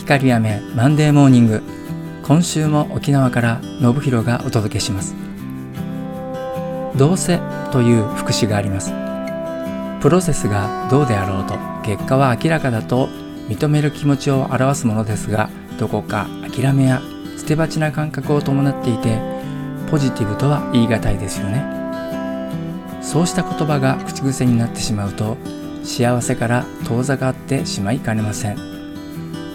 光雨マンデーモーニング今週も沖縄から信弘がお届けします。どうせという副詞があります。プロセスがどうであろうと結果は明らかだと認める気持ちを表すものですがどこか諦めや捨て鉢な感覚を伴っていてポジティブとは言い難いですよね。そうした言葉が口癖になってしまうと幸せから遠ざかってしまいかねません。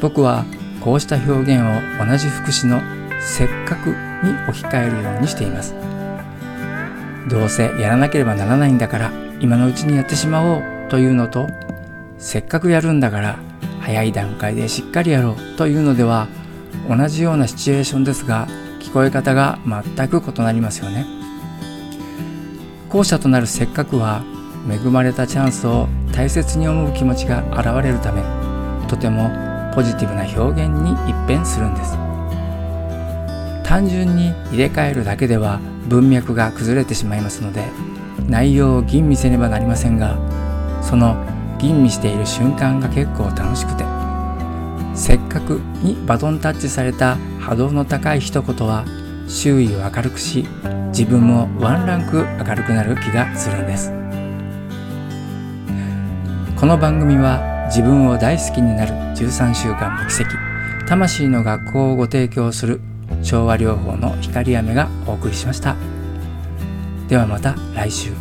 僕はこうした表現を同じ副詞のせっかくに置き換えるようにしています。どうせやらなければならないんだから今のうちにやってしまおうというのとせっかくやるんだから早い段階でしっかりやろうというのでは同じようなシチュエーションですが聞こえ方が全く異なりますよね。後者となるせっかくは恵まれたチャンスを大切に思う気持ちが現れるためとてもポジティブな表現に一変するんです。単純に入れ替えるだけでは文脈が崩れてしまいますので内容を吟味せねばなりませんがその吟味している瞬間が結構楽しくてせっかくにバトンタッチされた波動の高い一言は周囲を明るくし自分もワンランク明るくなる気がするんです。この番組は自分を大好きになる13週間の奇跡。魂の学校をご提供する昭和療法の光雨がお送りしました。ではまた来週。